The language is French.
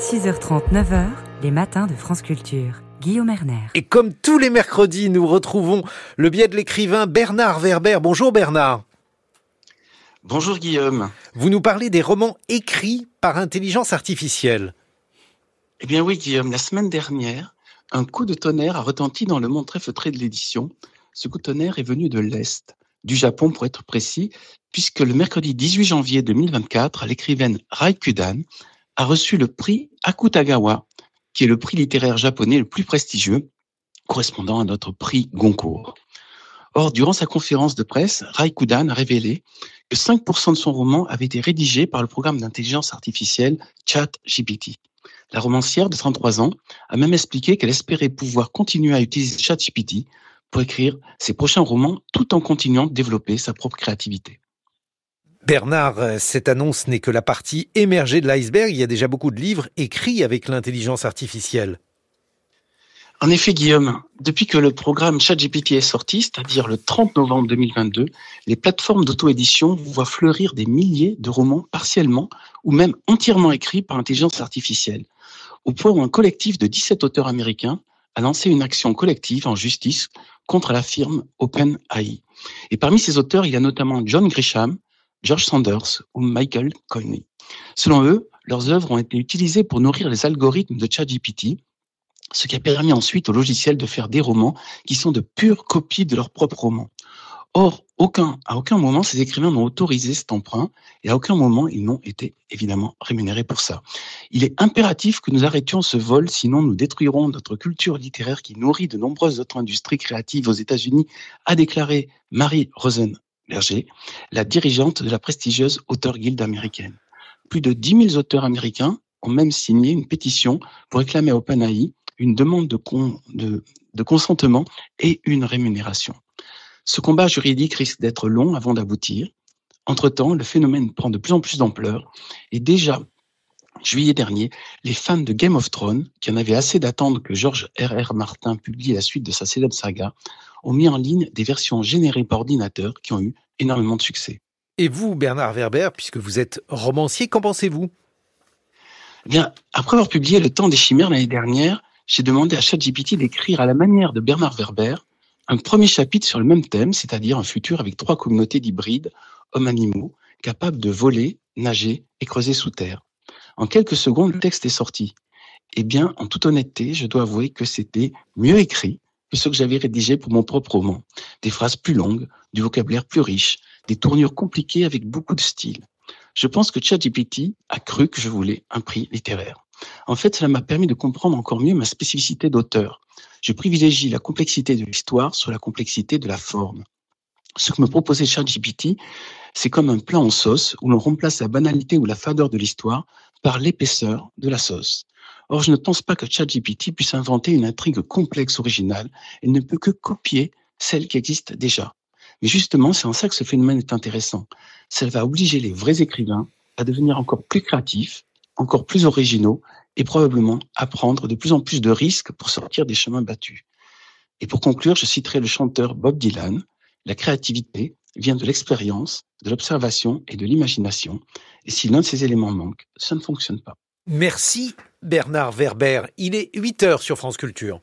6h30, 9h, les matins de France Culture. Guillaume Erner. Et comme tous les mercredis, nous retrouvons le biais de l'écrivain Bernard Werber. Bonjour Bernard. Bonjour Guillaume. Vous nous parlez des romans écrits par intelligence artificielle. Eh bien oui Guillaume, la semaine dernière, un coup de tonnerre a retenti dans le monde très feutré de l'édition. Ce coup de tonnerre est venu de l'Est, du Japon pour être précis, puisque le mercredi 18 janvier 2024, l'écrivaine Raikudan a reçu le prix Akutagawa qui est le prix littéraire japonais le plus prestigieux, correspondant à notre prix Goncourt. Or, durant sa conférence de presse, Raikudan a révélé que 5% de son roman avait été rédigé par le programme d'intelligence artificielle ChatGPT. La romancière de 33 ans a même expliqué qu'elle espérait pouvoir continuer à utiliser ChatGPT pour écrire ses prochains romans tout en continuant de développer sa propre créativité. Bernard, euh, cette annonce n'est que la partie émergée de l'iceberg. Il y a déjà beaucoup de livres écrits avec l'intelligence artificielle. En effet, Guillaume, depuis que le programme ChatGPT est sorti, c'est-à-dire le 30 novembre 2022, les plateformes d'auto-édition voient fleurir des milliers de romans partiellement ou même entièrement écrits par intelligence artificielle, au point où un collectif de 17 auteurs américains a lancé une action collective en justice contre la firme OpenAI. Et parmi ces auteurs, il y a notamment John Grisham, George Sanders ou Michael Coney. Selon eux, leurs œuvres ont été utilisées pour nourrir les algorithmes de ChatGPT, ce qui a permis ensuite au logiciel de faire des romans qui sont de pures copies de leurs propres romans. Or, aucun, à aucun moment, ces écrivains n'ont autorisé cet emprunt et à aucun moment, ils n'ont été évidemment rémunérés pour ça. Il est impératif que nous arrêtions ce vol, sinon nous détruirons notre culture littéraire qui nourrit de nombreuses autres industries créatives aux États-Unis, a déclaré Marie Rosen La dirigeante de la prestigieuse Auteur Guild américaine. Plus de 10 000 auteurs américains ont même signé une pétition pour réclamer à OpenAI une demande de, de, de consentement et une rémunération. Ce combat juridique risque d'être long avant d'aboutir. Entre-temps, le phénomène prend de plus en plus d'ampleur et déjà juillet dernier, les fans de Game of Thrones, qui en avaient assez d'attendre que George R.R. Martin publie la suite de sa célèbre saga, ont mis en ligne des versions générées par ordinateur qui ont eu énormément de succès. Et vous, Bernard Werber, puisque vous êtes romancier, qu'en pensez-vous? Eh Bien, après avoir publié Le Temps des Chimères l'année dernière, j'ai demandé à ChatGPT d'écrire à la manière de Bernard Werber un premier chapitre sur le même thème, c'est-à-dire un futur avec trois communautés d'hybrides, hommes-animaux, capables de voler, nager et creuser sous terre. En quelques secondes, le texte est sorti. Eh bien, en toute honnêteté, je dois avouer que c'était mieux écrit que ce que j'avais rédigé pour mon propre roman. Des phrases plus longues, du vocabulaire plus riche, des tournures compliquées avec beaucoup de style. Je pense que ChatGPT a cru que je voulais un prix littéraire. En fait, cela m'a permis de comprendre encore mieux ma spécificité d'auteur. Je privilégie la complexité de l'histoire sur la complexité de la forme. Ce que me proposait ChatGPT, c'est comme un plat en sauce où l'on remplace la banalité ou la fadeur de l'histoire par l'épaisseur de la sauce. Or, je ne pense pas que ChatGPT puisse inventer une intrigue complexe originale. Elle ne peut que copier celle qui existe déjà. Mais justement, c'est en ça que ce phénomène est intéressant. Ça va obliger les vrais écrivains à devenir encore plus créatifs, encore plus originaux et probablement à prendre de plus en plus de risques pour sortir des chemins battus. Et pour conclure, je citerai le chanteur Bob Dylan. La créativité vient de l'expérience, de l'observation et de l'imagination. Et si l'un de ces éléments manque, ça ne fonctionne pas. Merci Bernard Werber. Il est 8 heures sur France Culture.